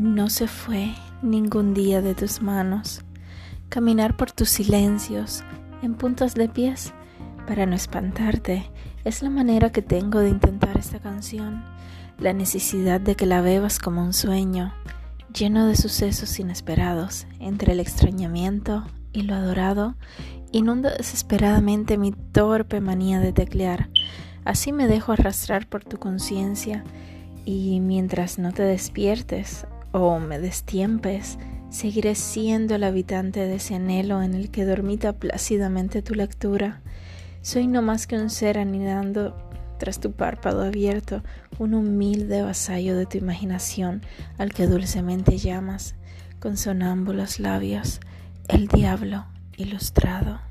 No se fue ningún día de tus manos. Caminar por tus silencios en puntos de pies para no espantarte es la manera que tengo de intentar esta canción. La necesidad de que la bebas como un sueño, lleno de sucesos inesperados, entre el extrañamiento y lo adorado, inunda desesperadamente mi torpe manía de teclear. Así me dejo arrastrar por tu conciencia y mientras no te despiertes o me destiempes, seguiré siendo el habitante de ese anhelo en el que dormita plácidamente tu lectura. Soy no más que un ser anidando tras tu párpado abierto, un humilde vasallo de tu imaginación al que dulcemente llamas, con sonámbulos labios, el diablo ilustrado.